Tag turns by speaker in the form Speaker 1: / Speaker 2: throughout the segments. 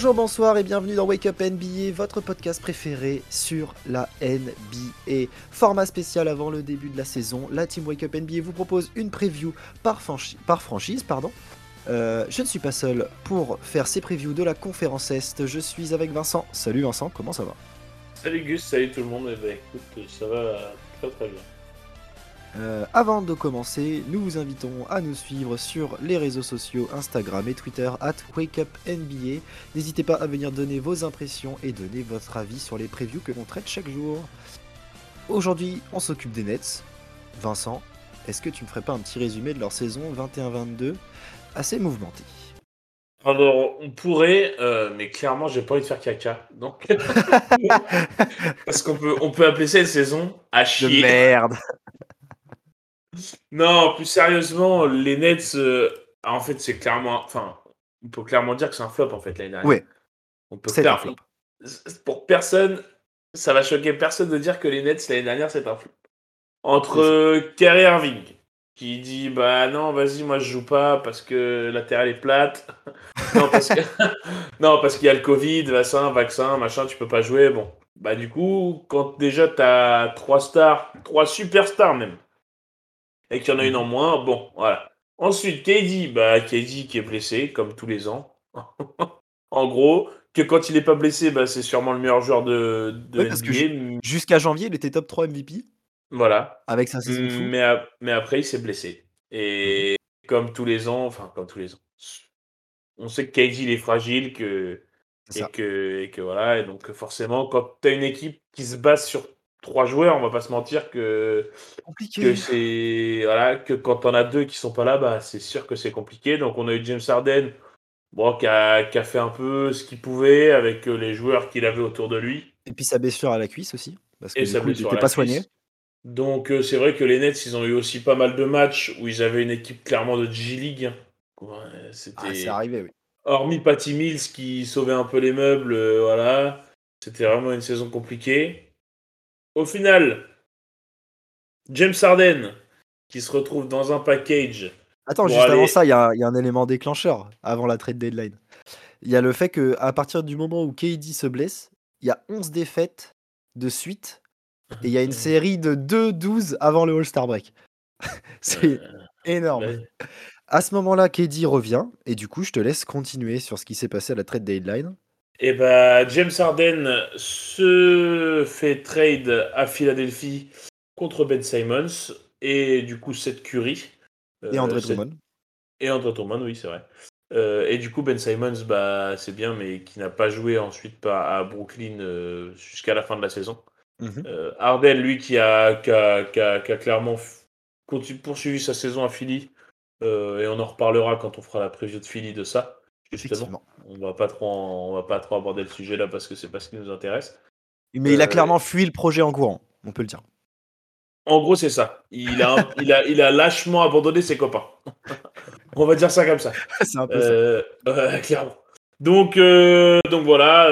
Speaker 1: Bonjour, bonsoir et bienvenue dans Wake Up NBA, votre podcast préféré sur la NBA. Format spécial avant le début de la saison, la team Wake Up NBA vous propose une preview par, franchise. Pardon. Euh, je ne suis pas seul pour faire ces previews de la conférence Est. Je suis avec Vincent. Salut Vincent, comment ça va?
Speaker 2: Salut Gus, salut tout le monde. Eh ben, écoute, ça va très très bien.
Speaker 1: Euh, avant de commencer, nous vous invitons à nous suivre sur les réseaux sociaux Instagram et Twitter at WakeUpNBA. N'hésitez pas à venir donner vos impressions et donner votre avis sur les previews que l'on traite chaque jour. Aujourd'hui, on s'occupe des Nets. Vincent, est-ce que tu me ferais pas un petit résumé de leur saison 21-22 assez mouvementée
Speaker 2: alors, on pourrait, euh, mais clairement, j'ai pas envie de faire caca. Donc, parce qu'on peut, on peut appeler ça une saison à chier.
Speaker 1: De merde.
Speaker 2: Non, plus sérieusement, les Nets, euh, en fait, c'est clairement. Enfin, on peut clairement dire que c'est un flop, en fait, l'année dernière.
Speaker 1: Oui.
Speaker 2: On peut faire. flop. Pour personne, ça va choquer personne de dire que les Nets, l'année dernière, c'est un flop. Entre Kerry Irving, qui dit Bah non, vas-y, moi, je joue pas parce que la terre, elle est plate. non, parce que... non, parce qu'il y a le Covid, vaccin, vaccin, machin, tu peux pas jouer. Bon. Bah, du coup, quand déjà t'as trois stars, trois superstars même et qu'il y en a une en moins, bon, voilà. Ensuite, KD, bah, KD qui est blessé, comme tous les ans. en gros, que quand il n'est pas blessé, bah, c'est sûrement le meilleur joueur de, de
Speaker 1: Jusqu'à janvier, il était top 3 MVP.
Speaker 2: Voilà.
Speaker 1: Avec sa saison
Speaker 2: mais après, il s'est blessé. Et mhm. comme tous les ans, enfin, comme tous les ans, on sait que KD, il est fragile, que, et, que, et que voilà. Et donc, forcément, quand tu as une équipe qui se base sur trois joueurs, on va pas se mentir que, que c'est voilà que quand on a deux qui sont pas là, bah c'est sûr que c'est compliqué. Donc on a eu James Harden, bon, qui a, qui a fait un peu ce qu'il pouvait avec euh, les joueurs qu'il avait autour de lui.
Speaker 1: Et puis sa blessure à la cuisse aussi, parce que Et n'était pas soigné.
Speaker 2: Donc euh, c'est vrai que les Nets, ils ont eu aussi pas mal de matchs où ils avaient une équipe clairement de G League.
Speaker 1: c'était. Ah, c'est arrivé, oui.
Speaker 2: Hormis Patty Mills qui sauvait un peu les meubles, euh, voilà. C'était vraiment une saison compliquée. Au final, James Harden, qui se retrouve dans un package.
Speaker 1: Attends, juste avant ça, il y, a un élément déclencheur avant la trade deadline. Il y a le fait qu'à partir du moment où KD se blesse, il y a 11 défaites de suite et il y a une série de 2-12 avant le All-Star break. C'est énorme. À ce moment-là, KD revient et du coup, je te laisse continuer sur ce qui s'est passé à la trade deadline.
Speaker 2: Et eh ben, James Harden se fait trade à Philadelphie contre Ben Simons et du coup Seth Curry.
Speaker 1: Et André euh, Drummond.
Speaker 2: Et André Drummond, oui, c'est vrai. Euh, et du coup, Ben Simons, bah, c'est bien, mais qui n'a pas joué ensuite à Brooklyn euh, jusqu'à la fin de la saison. Harden, lui, qui a, qui a, clairement poursuivi sa saison à Philly, et on en reparlera quand on fera la preview de Philly de ça. Effectivement. On va pas trop, on va pas trop aborder le sujet là parce que c'est pas ce qui nous intéresse.
Speaker 1: Mais il a euh, clairement fui le projet en courant, on peut le dire.
Speaker 2: En gros, c'est ça. Il a, il, a, il a lâchement abandonné ses copains. on va dire ça comme ça.
Speaker 1: c'est un peu ça. Euh,
Speaker 2: clairement. Donc, euh, donc voilà.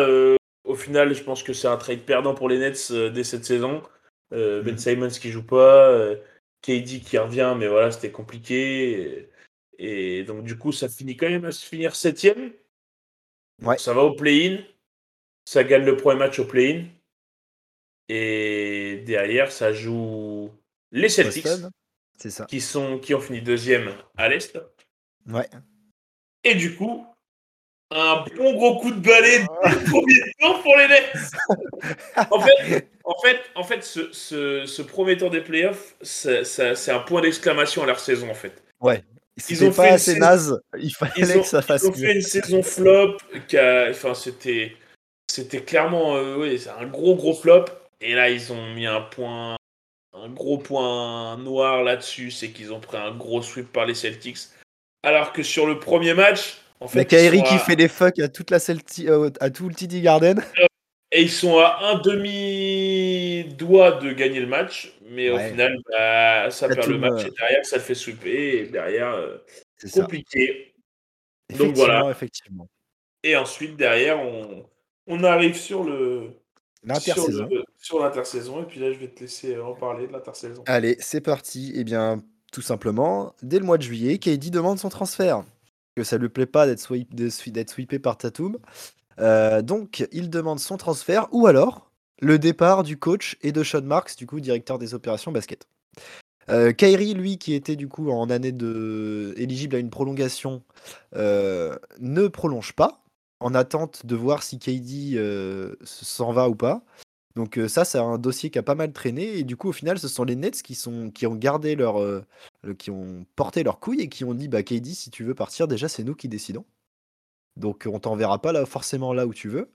Speaker 2: au final, je pense que c'est un trade perdant pour les Nets dès cette saison. Ben mhm. Simons qui joue pas, KD qui revient, mais voilà, c'était compliqué. Et donc, du coup, ça finit quand même à se finir septième.
Speaker 1: Ouais.
Speaker 2: Ça va au play-in. Ça gagne le premier match au play-in. Et derrière, ça joue les Celtics.
Speaker 1: C'est ça.
Speaker 2: Qui, sont, qui ont fini deuxième à l'Est.
Speaker 1: Ouais.
Speaker 2: Et du coup, un bon gros coup de balai de premier tour pour les Nets. en fait, en fait, en fait ce, ce, ce premier tour des playoffs, c'est un point d'exclamation à leur saison, en fait.
Speaker 1: Ouais, ils ont pas assez naze, il fallait que ça fasse.
Speaker 2: Ils ont fait une saison flop, qui enfin c'était, c'était clairement, euh, oui, c'est un gros gros flop. Et là, ils ont mis un point, un gros point noir là-dessus, c'est qu'ils ont pris un gros sweep par les Celtics. Alors que sur le premier match, en fait,
Speaker 1: Kairi qui fait des fucks à toute la Celtic, euh, à tout le TD Garden.
Speaker 2: Et ils sont à un demi-doigt de gagner le match, mais au final, bah, ça perd le match. Et derrière, ça le fait sweeper. Et derrière, euh, c'est compliqué.
Speaker 1: Donc voilà. Effectivement.
Speaker 2: Et ensuite, derrière, on, on arrive sur le.
Speaker 1: L'intersaison.
Speaker 2: Sur l'intersaison. Et puis là, je vais te laisser en parler de l'intersaison.
Speaker 1: Allez, c'est parti. Eh bien, tout simplement, dès le mois de juillet, KD demande son transfert. Que ça lui plaît pas d'être sweep, sweepé par Tatum. Euh, donc, il demande son transfert ou alors le départ du coach et de Sean Marks, du coup, directeur des opérations basket. Euh, Kyrie, lui, qui était du coup en année de éligible à une prolongation, euh, ne prolonge pas, en attente de voir si KD euh, s'en va ou pas. Donc ça, c'est un dossier qui a pas mal traîné et du coup, au final, ce sont les Nets qui sont qui ont gardé leur, qui ont porté leur couille et qui ont dit, bah KD, si tu veux partir, déjà c'est nous qui décidons. Donc on t'enverra pas là forcément là où tu veux.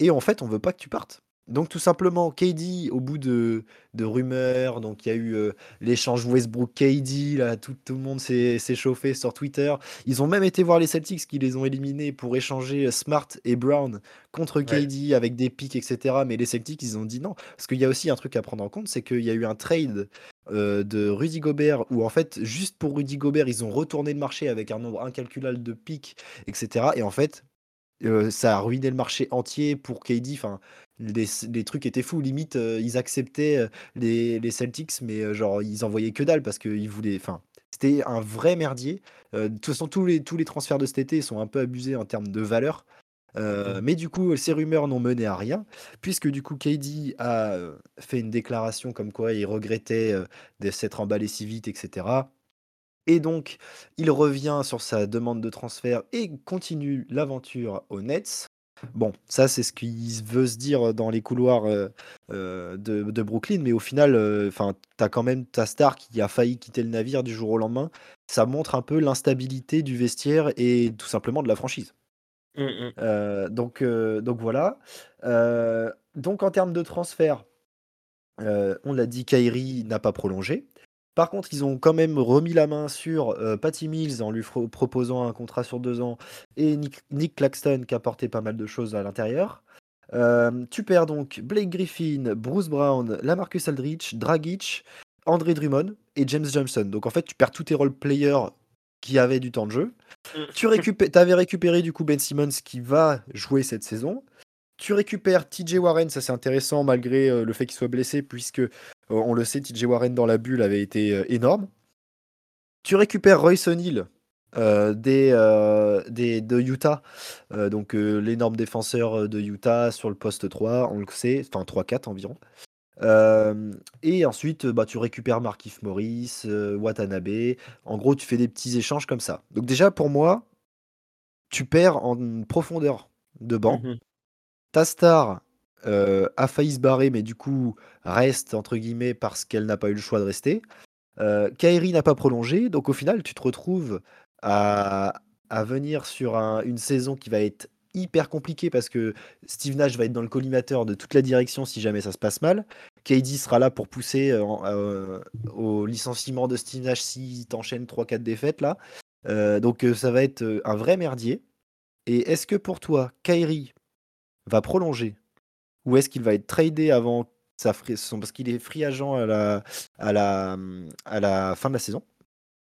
Speaker 1: Et en fait, on veut pas que tu partes. Donc tout simplement, KD, au bout de, de rumeurs, donc il y a eu euh, l'échange Westbrook-KD, là, tout, tout le monde s'est chauffé sur Twitter. Ils ont même été voir les Celtics qui les ont éliminés pour échanger euh, Smart et Brown contre KD avec des pics, etc. Mais les Celtics, ils ont dit non. Parce qu'il y a aussi un truc à prendre en compte, c'est qu'il y a eu un trade euh, de Rudy Gobert où en fait, juste pour Rudy Gobert, ils ont retourné le marché avec un nombre incalculable de pics, etc. Et en fait, ça a ruiné le marché entier pour KD. Enfin, les, trucs étaient fous. Limite, euh, ils acceptaient euh, les, Celtics, mais euh, genre, ils envoyaient que dalle parce qu'ils voulaient. Enfin, c'était un vrai merdier. de toute façon, tous les, tous les transferts de cet été sont un peu abusés en termes de valeur. Mais du coup, ces rumeurs n'ont mené à rien, puisque du coup, KD a fait une déclaration comme quoi il regrettait de s'être emballé si vite, etc. Et donc, il revient sur sa demande de transfert et continue l'aventure aux Nets. Bon, ça c'est ce qu'il veut se dire dans les couloirs euh, euh, de, Brooklyn, mais au final, euh, enfin, tu as quand même ta star qui a failli quitter le navire du jour au lendemain. Ça montre un peu l'instabilité du vestiaire et tout simplement de la franchise. Mmh, mmh. donc, donc voilà. donc en termes de transfert, on l'a dit, Kyrie n'a pas prolongé. Par contre, ils ont quand même remis la main sur euh, Patty Mills en lui proposant un contrat sur deux ans et Nick, Claxton qui a porté pas mal de choses à l'intérieur. Euh, tu perds donc Blake Griffin, Bruce Brown, Lamarcus Aldrich, Dragic, André Drummond et James Johnson. Donc en fait, tu perds tous tes role players qui avaient du temps de jeu. Mm. Tu avais récupéré du coup Ben Simmons qui va jouer cette saison. Tu récupères TJ Warren, ça c'est intéressant malgré euh, le fait qu'il soit blessé, puisque on le sait, TJ Warren dans la bulle avait été euh, énorme. Tu récupères Royce O'Neill des, de Utah, donc l'énorme défenseur de Utah sur le poste 3, on le sait, enfin 3-4 environ. et ensuite, bah, tu récupères Markif Morris, Watanabe. En gros, tu fais des petits échanges comme ça. Donc déjà, pour moi, tu perds en profondeur de banc. Mmh ta star euh, a failli se barrer, mais du coup reste entre guillemets parce qu'elle n'a pas eu le choix de rester. Euh, Kairi n'a pas prolongé, donc au final tu te retrouves à, venir sur une saison qui va être hyper compliquée parce que Steve Nash va être dans le collimateur de toute la direction si jamais ça se passe mal. KD sera là pour pousser euh, au licenciement de Steve Nash s'il t'enchaîne 3-4 défaites là. donc ça va être un vrai merdier. Et est-ce que pour toi, Kairi va prolonger ou est-ce qu'il va être tradé avant sa parce qu'il est free agent à la, à, la, à la fin de la saison.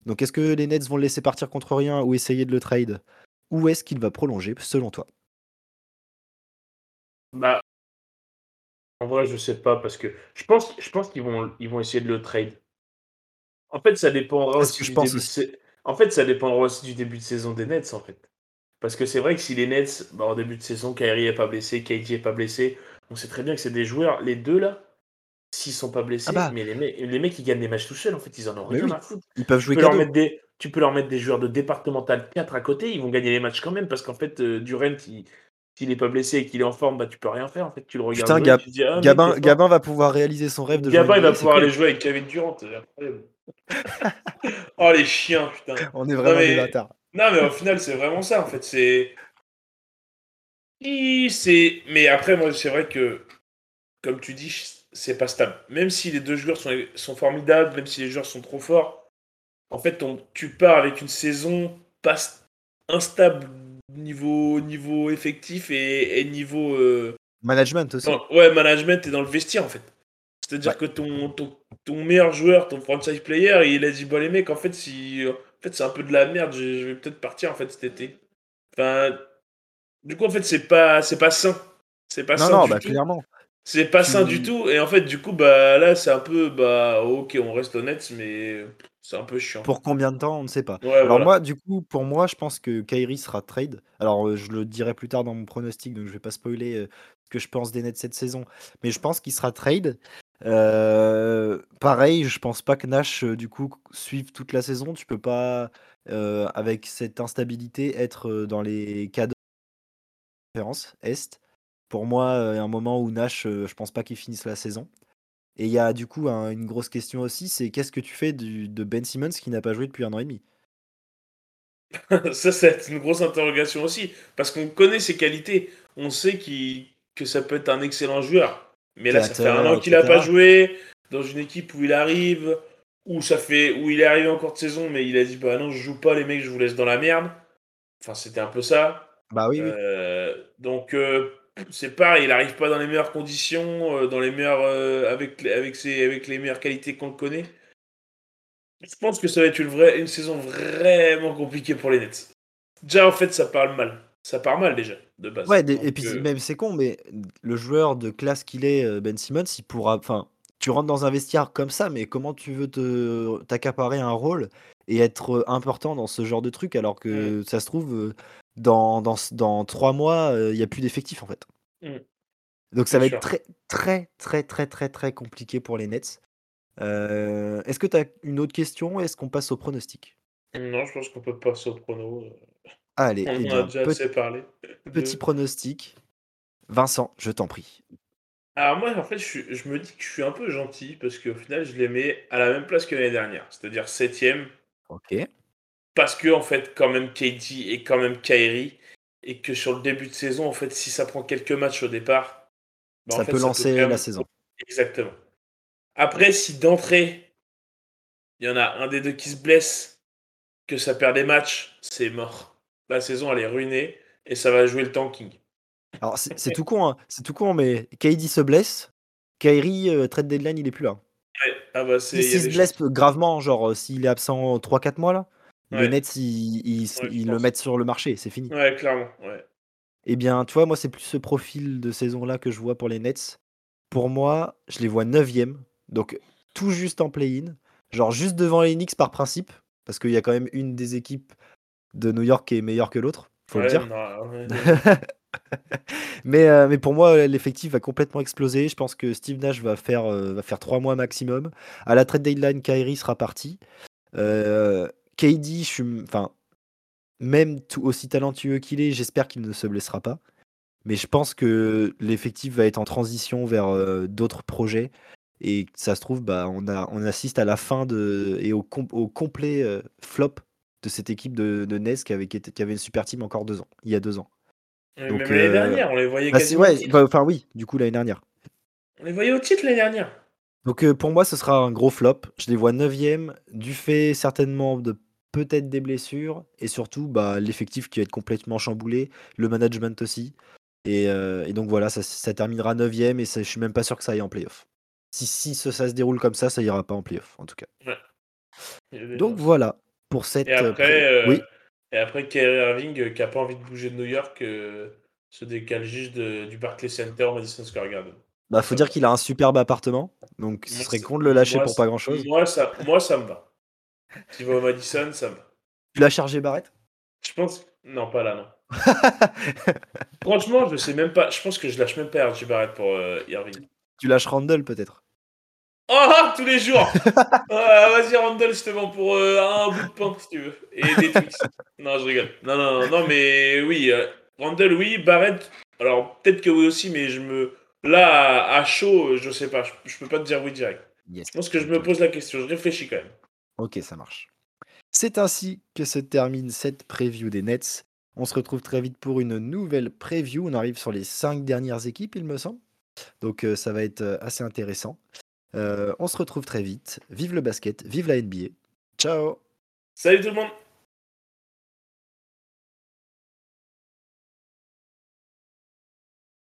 Speaker 1: Donc est-ce que les Nets vont le laisser partir contre rien ou essayer de le trade? Ou est-ce qu'il va prolonger selon toi?
Speaker 2: Bah en vrai je sais pas parce que je pense, je pense qu'ils vont, ils vont essayer de le trade. En fait ça dépendra aussi, du début De... En fait ça dépendra aussi du début de saison des Nets en fait. Parce que c'est vrai que si les Nets, bah, en début de saison, Kyrie n'est pas blessé, KD n'est pas blessé, on sait très bien que c'est des joueurs, les deux là, s'ils sont pas blessés, ah bah. mais les, mecs, les mecs ils gagnent des matchs tout seuls, en fait, ils en ont rien à foutre.
Speaker 1: Ils peuvent jouer
Speaker 2: tu peux, leur mettre des, tu peux leur mettre des joueurs de départemental 4 à côté, ils vont gagner les matchs quand même, parce qu'en fait, euh, Durant, s'il n'est pas blessé et qu'il est en forme, bah, tu peux rien faire. En fait, tu le regardes.
Speaker 1: Putain, ah, Gabin, Gabin va pouvoir réaliser son rêve de
Speaker 2: Gabin, il va pouvoir aller jouer avec Kevin Durant. oh, les chiens, putain.
Speaker 1: On est vraiment des bâtards.
Speaker 2: Non, mais au final, c'est vraiment ça. En fait, c'est. C'est. Mais après, moi, c'est vrai que, comme tu dis, c'est pas stable. Même si les deux joueurs sont, sont formidables, même si les joueurs sont trop forts, en fait, tu pars avec une saison pas instable niveau, niveau effectif et, niveau. Euh,
Speaker 1: management aussi.
Speaker 2: ouais, management et dans le vestiaire, en fait. C'est-à-dire que ton, ton, ton, meilleur joueur, ton franchise player, il a dit Bon, les mecs, en fait, si, en fait c'est un peu de la merde, je, vais peut-être partir en fait cet été. Enfin, du coup, en fait, c'est pas, c'est pas sain. C'est pas
Speaker 1: non,
Speaker 2: sain
Speaker 1: non,
Speaker 2: du
Speaker 1: bah,
Speaker 2: tout.
Speaker 1: clairement.
Speaker 2: C'est pas sain du tout. Et en fait, du coup, bah là, c'est un peu, bah, ok, on reste honnête, mais C'est un peu chiant.
Speaker 1: Pour combien de temps, on ne sait pas.
Speaker 2: Ouais,
Speaker 1: Alors
Speaker 2: voilà.
Speaker 1: moi, du coup, pour moi, je pense que Kyrie sera trade. Alors, euh, je le dirai plus tard dans mon pronostic, donc je vais pas spoiler euh, ce que je pense des Nets cette saison. Mais je pense qu'il sera trade. Euh, pareil, je pense pas que Nash, du coup, suive toute la saison. Tu peux pas, euh, avec cette instabilité, être dans les cadres conférence Est. Pour moi, euh, il y a un moment où Nash, euh, je pense pas qu'il finisse la saison. Et il y a du coup un- une grosse question aussi, c'est qu'est-ce que tu fais du- de Ben Simmons qui n'a pas joué depuis un an et demi?
Speaker 2: Ça, c'est une grosse interrogation aussi. Parce qu'on connaît ses qualités. On sait qu'il- que ça peut être un excellent joueur. Mais là, ça fait un an qu'il n'a pas joué. Dans une équipe où il arrive. Où, ça fait, où il est arrivé en cours de saison. Mais il a dit Bah non, je joue pas, les mecs, je vous laisse dans la merde. Enfin, c'était un peu ça.
Speaker 1: Bah oui, oui.
Speaker 2: Euh, donc, euh, c'est pareil. Il n'arrive pas dans les meilleures conditions. euh, dans les meilleures, avec, avec, ses, avec les meilleures qualités qu'on le connaît. Je pense que ça va être une, vraie, une saison vraiment compliquée pour les Nets. Déjà, en fait, ça parle mal. Ça part mal déjà, de base.
Speaker 1: Ouais,
Speaker 2: Donc,
Speaker 1: et puis
Speaker 2: euh,
Speaker 1: même c'est con, mais le joueur de classe qu'il est, Ben Simmons, il pourra. Enfin, tu rentres dans un vestiaire comme ça, mais comment tu veux te t'accaparer un rôle et être important dans ce genre de truc alors que ça se trouve dans, dans, dans trois mois, il n'y a plus d'effectifs en fait.
Speaker 2: Mm.
Speaker 1: Donc ça va
Speaker 2: sûr.
Speaker 1: être très très très très très très compliqué pour les Nets. Euh, Est-ce que tu as une autre question? Est-ce qu'on passe au pronostic?
Speaker 2: Non, je pense qu'on peut passer au prono.
Speaker 1: Allez,
Speaker 2: On
Speaker 1: eh
Speaker 2: en a
Speaker 1: bien,
Speaker 2: déjà
Speaker 1: pe-
Speaker 2: assez parlé.
Speaker 1: petit pronostic. Vincent, je t'en prie.
Speaker 2: Alors moi, en fait, je, suis- je me dis que je suis un peu gentil parce qu'au final, je les mets à la même place que l'année dernière. C'est-à-dire septième.
Speaker 1: Ok.
Speaker 2: Parce que, en fait, quand même, KD et quand même Kyrie. Et que sur le début de saison, en fait, si ça prend quelques matchs au départ, bah, en
Speaker 1: ça
Speaker 2: fait,
Speaker 1: peut
Speaker 2: ça
Speaker 1: lancer
Speaker 2: même-
Speaker 1: la saison.
Speaker 2: Exactement. Après, si d'entrée, il y en a un des deux qui se blesse, que ça perd des matchs, c'est mort. La saison, elle est ruinée et ça va jouer le tanking.
Speaker 1: Alors c'est tout con, hein. c'est tout con, mais KD se blesse, Kyrie euh, trade deadline il est plus là.
Speaker 2: Ouais. Ah bah,
Speaker 1: s'il se
Speaker 2: des
Speaker 1: blesse
Speaker 2: chances.
Speaker 1: gravement, genre euh, s'il est absent 3-4 mois là, les
Speaker 2: Ouais.
Speaker 1: Nets ils, ils-
Speaker 2: Ouais, je
Speaker 1: ils le mettent sur le marché, c'est fini.
Speaker 2: Ouais, clairement. Ouais.
Speaker 1: Eh bien, tu vois, moi c'est plus ce profil de saison là que je vois pour les Nets. Pour moi, je les vois 9ème, donc tout juste en play-in, genre juste devant les Knicks par principe, parce qu'il y a quand même une des équipes de New York qui est meilleure que l'autre, faut
Speaker 2: Ouais,
Speaker 1: le dire.
Speaker 2: non, ouais,
Speaker 1: mais, euh, mais pour moi, l'effectif va complètement exploser. Je pense que Steve Nash va faire, euh, va faire 3 mois maximum. À la trade deadline, Kyrie sera parti. Euh, KD, je suis, enfin, même tout aussi talentueux qu'il est, j'espère qu'il ne se blessera pas. Mais je pense que l'effectif va être en transition vers euh, d'autres projets. Et ça se trouve, bah, on, a, on assiste à la fin de, et au, com- au complet euh, flop de cette équipe de, de Nets qui avait, qui, était- qui avait une super team encore deux ans, il y a deux ans.
Speaker 2: Mais
Speaker 1: Donc,
Speaker 2: Même l'année
Speaker 1: euh,
Speaker 2: dernière, on les voyait
Speaker 1: Bah,
Speaker 2: quasiment
Speaker 1: ouais, bah, enfin oui, du coup l'année dernière.
Speaker 2: On les voyait au titre l'année dernière.
Speaker 1: Donc euh, pour moi, ce sera un gros flop. Je les vois 9 du fait certainement de peut-être des blessures et surtout bah, l'effectif qui va être complètement chamboulé, le management aussi. Et, euh, et donc voilà, ça, ça terminera 9 et ça, je suis même pas sûr que ça aille en playoff. Si, si ça, ça se déroule comme ça, ça ira pas en playoff en tout cas. Donc voilà pour cette.
Speaker 2: Et
Speaker 1: euh,
Speaker 2: après, euh,
Speaker 1: Oui,
Speaker 2: et après Kyrie Irving, euh, qui a pas envie de bouger de New York, euh, se décale juste de- du Barclays Center au Madison Square Garden.
Speaker 1: bah faut dire qu'il a un superbe appartement, donc ce serait con de le lâcher
Speaker 2: moi,
Speaker 1: pour pas grand chose.
Speaker 2: Moi, ça, moi, ça me va. Tu vas au Madison, va.
Speaker 1: Tu l'as chargé Barrett?
Speaker 2: Je pense. Non, pas là, non. Franchement, je sais même pas. Je pense que je lâche même pas RJ Barrett pour euh, Irving.
Speaker 1: Tu lâches Randall peut-être
Speaker 2: Oh, tous les jours Ah, Vas-y, Randall, vends pour euh, un bout de pain, si tu veux. Et des Twix. non, je rigole. Non, non, non, non mais oui. euh, Randall, oui. Barrett, alors peut-être que oui aussi, mais je me. Là, à, à chaud, je sais pas. Je, je peux pas te dire oui direct.
Speaker 1: Yes.
Speaker 2: Je pense que je me pose la question. Je réfléchis quand même.
Speaker 1: Ok, ça marche. C'est ainsi que se termine cette preview des Nets. On se retrouve très vite pour une nouvelle preview. On arrive sur les cinq dernières équipes, il me semble. Donc euh, ça va être euh, assez intéressant. Euh, on se retrouve très vite. Vive le basket, vive la NBA. Ciao
Speaker 2: Salut tout le monde